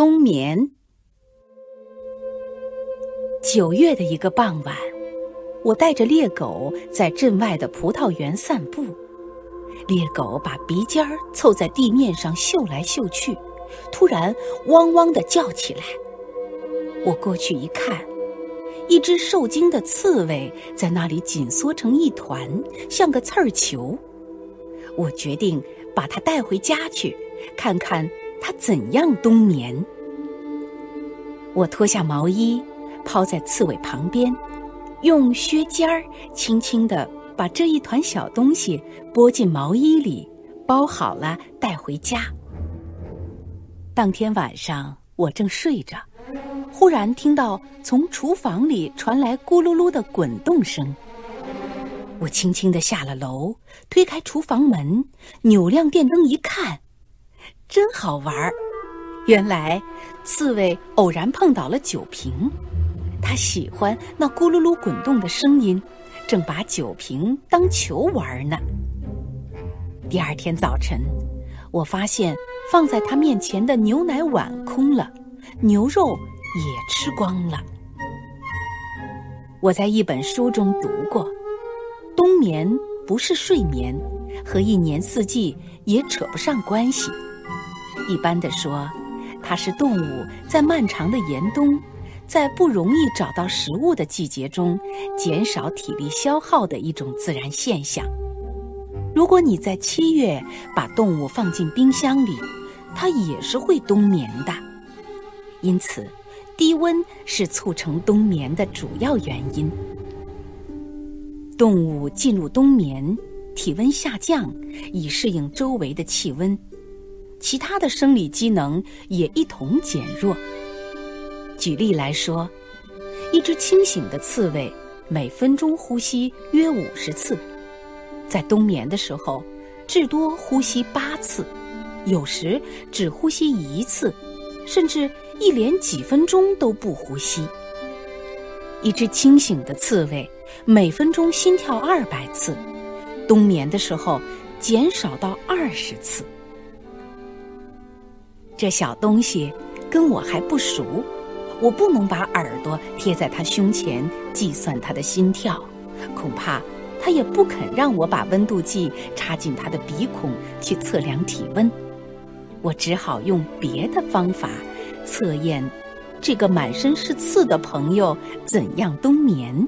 冬眠。九月的一个傍晚，我带着猎狗在镇外的葡萄园散步。猎狗把鼻尖儿凑在地面上嗅来嗅去，突然汪汪的叫起来。我过去一看，一只受惊的刺猬在那里紧缩成一团，像个刺儿球。我决定把它带回家去，看看它怎样冬眠。我脱下毛衣，抛在刺猬旁边，用靴尖儿轻轻地把这一团小东西拨进毛衣里，包好了带回家。当天晚上，我正睡着。忽然听到从厨房里传来咕噜噜的滚动声，我轻轻地下了楼，推开厨房门，扭亮电灯一看，真好玩儿。原来刺猬偶然碰倒了酒瓶，它喜欢那咕噜噜滚动的声音，正把酒瓶当球玩呢。第二天早晨，我发现放在它面前的牛奶碗空了，牛肉。也吃光了。我在一本书中读过，冬眠不是睡眠，和一年四季也扯不上关系。一般的说，它是动物在漫长的严冬，在不容易找到食物的季节中，减少体力消耗的一种自然现象。如果你在七月把动物放进冰箱里，它也是会冬眠的。因此。低温是促成冬眠的主要原因。动物进入冬眠，体温下降，以适应周围的气温，其他的生理机能也一同减弱。举例来说，一只清醒的刺猬每分钟呼吸约五十次，在冬眠的时候，至多呼吸八次，有时只呼吸一次，甚至。一连几分钟都不呼吸。一只清醒的刺猬每分钟心跳二百次，冬眠的时候减少到二十次。这小东西跟我还不熟，我不能把耳朵贴在他胸前计算他的心跳，恐怕他也不肯让我把温度计插进他的鼻孔去测量体温。我只好用别的方法。测验这个满身是刺的朋友怎样冬眠？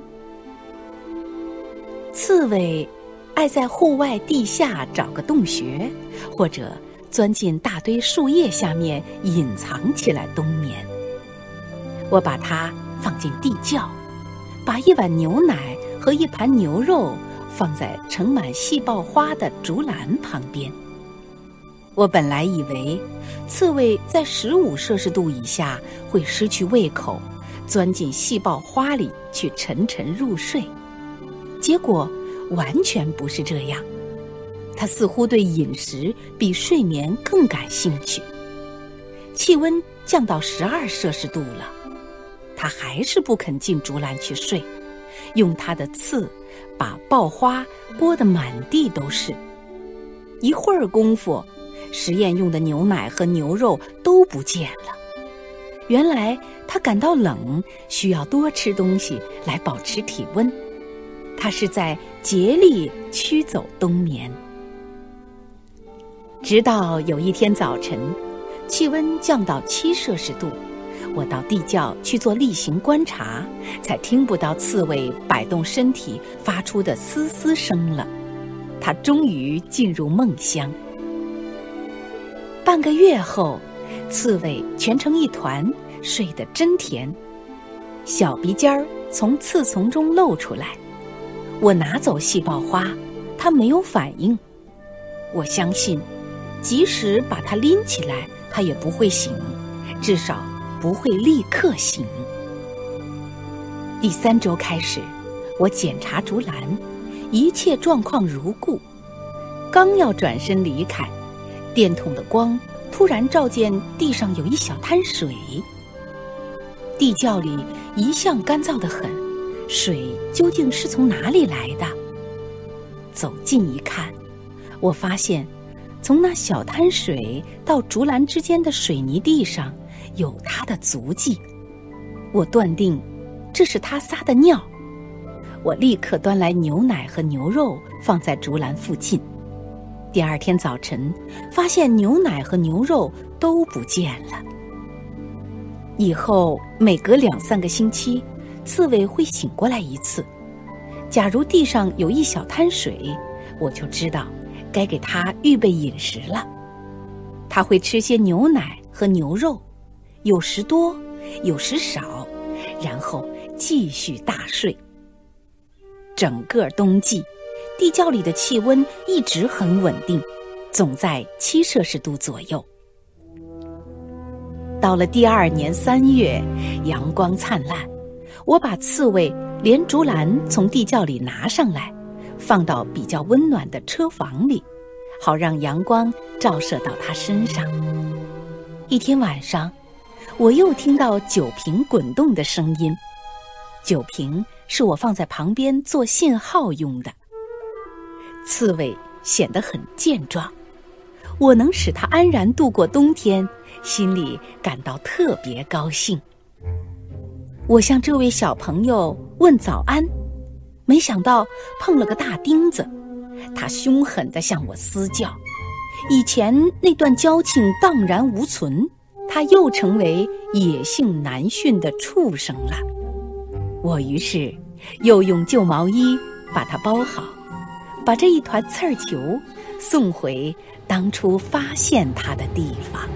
刺猬爱在户外地下找个洞穴，或者钻进大堆树叶下面隐藏起来冬眠。我把它放进地窖，把一碗牛奶和一盘牛肉放在盛满细胞花的竹篮旁边。我本来以为，刺猬在十五摄氏度以下会失去胃口，钻进细胞花里去沉沉入睡。结果完全不是这样，它似乎对饮食比睡眠更感兴趣。气温降到十二摄氏度了，它还是不肯进竹篮去睡，用它的刺把爆花拨得满地都是。一会儿功夫。实验用的牛奶和牛肉都不见了。原来他感到冷，需要多吃东西来保持体温。他是在竭力驱走冬眠。直到有一天早晨，气温降到七摄氏度，我到地窖去做例行观察，才听不到刺猬摆动身体发出的嘶嘶声了。它终于进入梦乡。半个月后，刺猬蜷成一团，睡得真甜。小鼻尖儿从刺丛中露出来，我拿走细胞花，它没有反应。我相信，即使把它拎起来，它也不会醒，至少不会立刻醒。第三周开始，我检查竹篮，一切状况如故。刚要转身离开。电筒的光突然照见地上有一小滩水。地窖里一向干燥的很，水究竟是从哪里来的？走近一看，我发现，从那小滩水到竹篮之间的水泥地上，有它的足迹。我断定，这是它撒的尿。我立刻端来牛奶和牛肉，放在竹篮附近。第二天早晨，发现牛奶和牛肉都不见了。以后每隔两三个星期，刺猬会醒过来一次。假如地上有一小滩水，我就知道该给它预备饮食了。它会吃些牛奶和牛肉，有时多，有时少，然后继续大睡。整个冬季，地窖里的气温一直很稳定，总在七摄氏度左右。到了第二年三月，阳光灿烂，我把刺猬连竹篮从地窖里拿上来，放到比较温暖的车房里，好让阳光照射到它身上。一天晚上，我又听到酒瓶滚动的声音，酒瓶是我放在旁边做信号用的。刺猬显得很健壮，我能使它安然度过冬天。心里感到特别高兴。我向这位小朋友问早安，没想到碰了个大钉子。他凶狠地向我嘶叫，以前那段交情荡然无存，他又成为野性难驯的畜生了。我于是又用旧毛衣把它包好，把这一团刺儿球送回当初发现它的地方。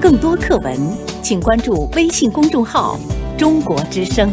更多课文，请关注微信公众号“中国之声”。